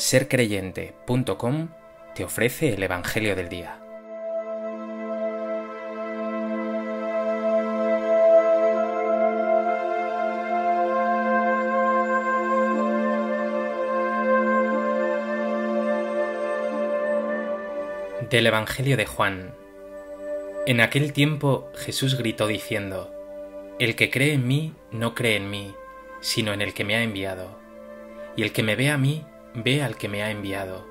sercreyente.com te ofrece el Evangelio del Día. Del Evangelio de Juan. En aquel tiempo Jesús gritó diciendo, El que cree en mí no cree en mí, sino en el que me ha enviado. Y el que me ve a mí, ve al que me ha enviado.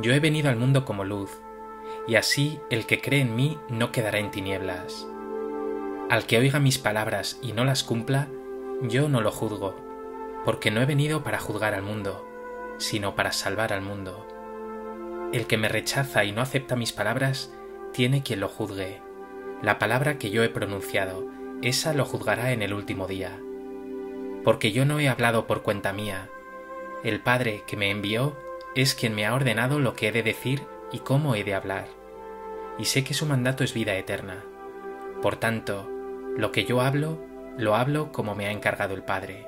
Yo he venido al mundo como luz, y así el que cree en mí no quedará en tinieblas. Al que oiga mis palabras y no las cumpla, yo no lo juzgo, porque no he venido para juzgar al mundo, sino para salvar al mundo. El que me rechaza y no acepta mis palabras, tiene quien lo juzgue. La palabra que yo he pronunciado, esa lo juzgará en el último día. Porque yo no he hablado por cuenta mía, el Padre que me envió es quien me ha ordenado lo que he de decir y cómo he de hablar. Y sé que su mandato es vida eterna. Por tanto, lo que yo hablo, lo hablo como me ha encargado el Padre.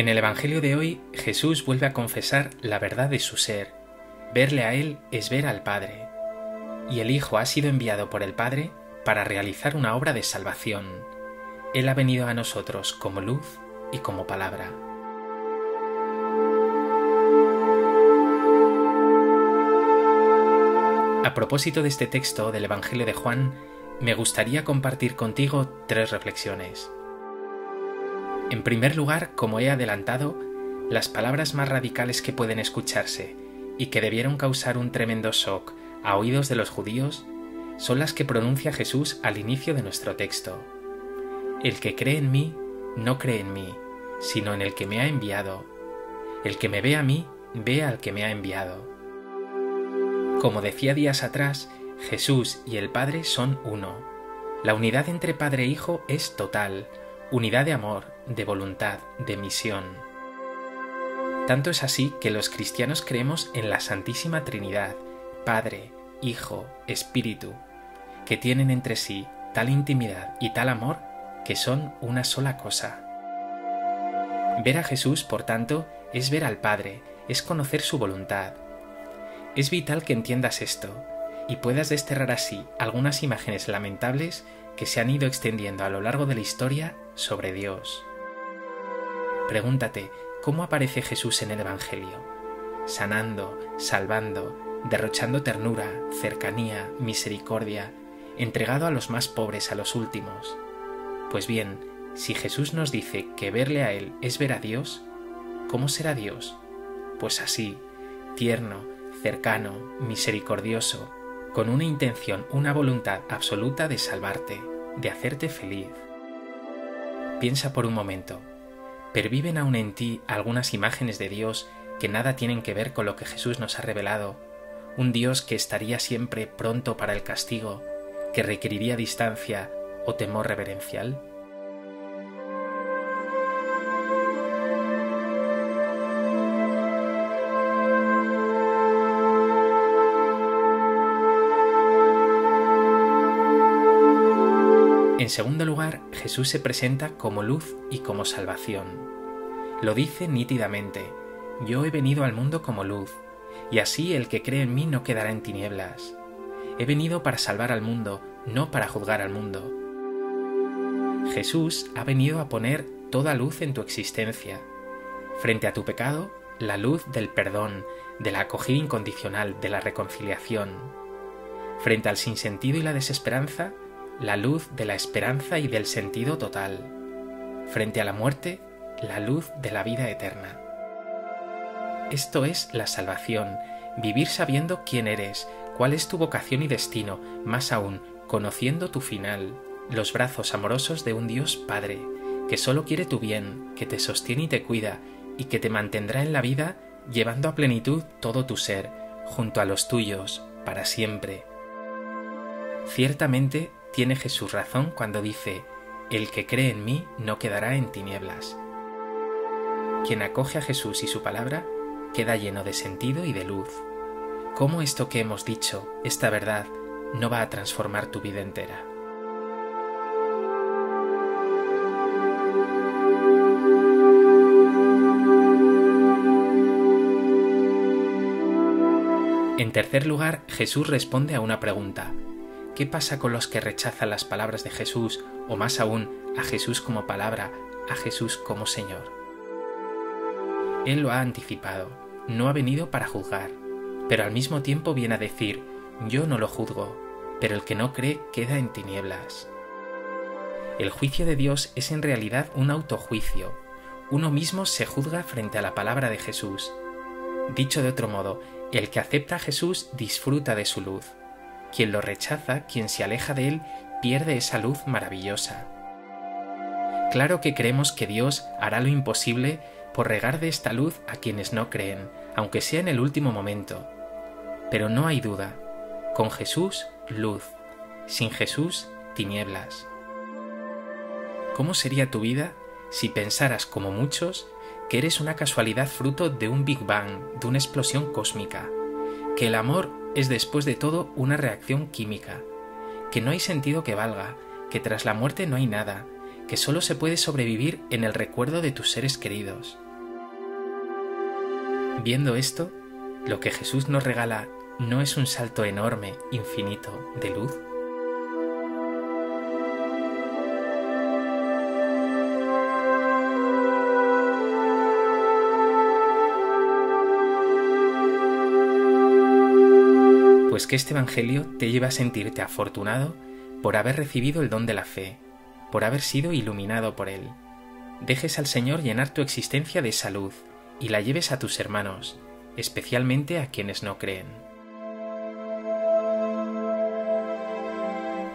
En el Evangelio de hoy, Jesús vuelve a confesar la verdad de su ser. Verle a Él es ver al Padre. Y el Hijo ha sido enviado por el Padre para realizar una obra de salvación. Él ha venido a nosotros como luz y como palabra. A propósito de este texto del Evangelio de Juan, me gustaría compartir contigo tres reflexiones. En primer lugar, como he adelantado, las palabras más radicales que pueden escucharse y que debieron causar un tremendo shock a oídos de los judíos son las que pronuncia Jesús al inicio de nuestro texto. El que cree en mí, no cree en mí, sino en el que me ha enviado. El que me ve a mí, ve al que me ha enviado. Como decía días atrás, Jesús y el Padre son uno. La unidad entre Padre e Hijo es total, unidad de amor, de voluntad, de misión. Tanto es así que los cristianos creemos en la Santísima Trinidad, Padre, Hijo, Espíritu, que tienen entre sí tal intimidad y tal amor que son una sola cosa. Ver a Jesús, por tanto, es ver al Padre, es conocer su voluntad. Es vital que entiendas esto y puedas desterrar así algunas imágenes lamentables que se han ido extendiendo a lo largo de la historia sobre Dios. Pregúntate, ¿cómo aparece Jesús en el Evangelio? Sanando, salvando, derrochando ternura, cercanía, misericordia, entregado a los más pobres, a los últimos. Pues bien, si Jesús nos dice que verle a Él es ver a Dios, ¿cómo será Dios? Pues así, tierno, cercano, misericordioso, con una intención, una voluntad absoluta de salvarte, de hacerte feliz. Piensa por un momento, ¿perviven aún en ti algunas imágenes de Dios que nada tienen que ver con lo que Jesús nos ha revelado? Un Dios que estaría siempre pronto para el castigo, que requeriría distancia o temor reverencial? En segundo lugar, Jesús se presenta como luz y como salvación. Lo dice nítidamente, yo he venido al mundo como luz, y así el que cree en mí no quedará en tinieblas. He venido para salvar al mundo, no para juzgar al mundo. Jesús ha venido a poner toda luz en tu existencia. Frente a tu pecado, la luz del perdón, de la acogida incondicional, de la reconciliación. Frente al sinsentido y la desesperanza, la luz de la esperanza y del sentido total. Frente a la muerte, la luz de la vida eterna. Esto es la salvación, vivir sabiendo quién eres, cuál es tu vocación y destino, más aún, conociendo tu final, los brazos amorosos de un Dios Padre, que solo quiere tu bien, que te sostiene y te cuida, y que te mantendrá en la vida llevando a plenitud todo tu ser, junto a los tuyos, para siempre. Ciertamente tiene Jesús razón cuando dice, el que cree en mí no quedará en tinieblas. Quien acoge a Jesús y su palabra queda lleno de sentido y de luz. ¿Cómo esto que hemos dicho, esta verdad, no va a transformar tu vida entera? En tercer lugar, Jesús responde a una pregunta. ¿Qué pasa con los que rechazan las palabras de Jesús o más aún a Jesús como palabra, a Jesús como Señor? Él lo ha anticipado, no ha venido para juzgar, pero al mismo tiempo viene a decir, yo no lo juzgo, pero el que no cree queda en tinieblas. El juicio de Dios es en realidad un autojuicio. Uno mismo se juzga frente a la palabra de Jesús. Dicho de otro modo, el que acepta a Jesús disfruta de su luz. Quien lo rechaza, quien se aleja de él, pierde esa luz maravillosa. Claro que creemos que Dios hará lo imposible por regar de esta luz a quienes no creen, aunque sea en el último momento. Pero no hay duda, con Jesús, luz, sin Jesús, tinieblas. ¿Cómo sería tu vida si pensaras, como muchos, que eres una casualidad fruto de un Big Bang, de una explosión cósmica, que el amor es después de todo una reacción química, que no hay sentido que valga, que tras la muerte no hay nada, que solo se puede sobrevivir en el recuerdo de tus seres queridos. Viendo esto, lo que Jesús nos regala no es un salto enorme, infinito, de luz, pues que este Evangelio te lleva a sentirte afortunado por haber recibido el don de la fe, por haber sido iluminado por él. Dejes al Señor llenar tu existencia de salud y la lleves a tus hermanos, especialmente a quienes no creen.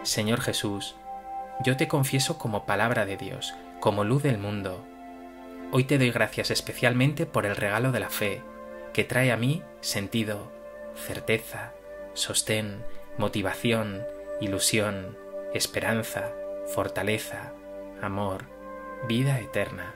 Señor Jesús, yo te confieso como palabra de Dios, como luz del mundo. Hoy te doy gracias especialmente por el regalo de la fe, que trae a mí sentido, certeza, sostén, motivación, ilusión, esperanza, fortaleza, amor, vida eterna.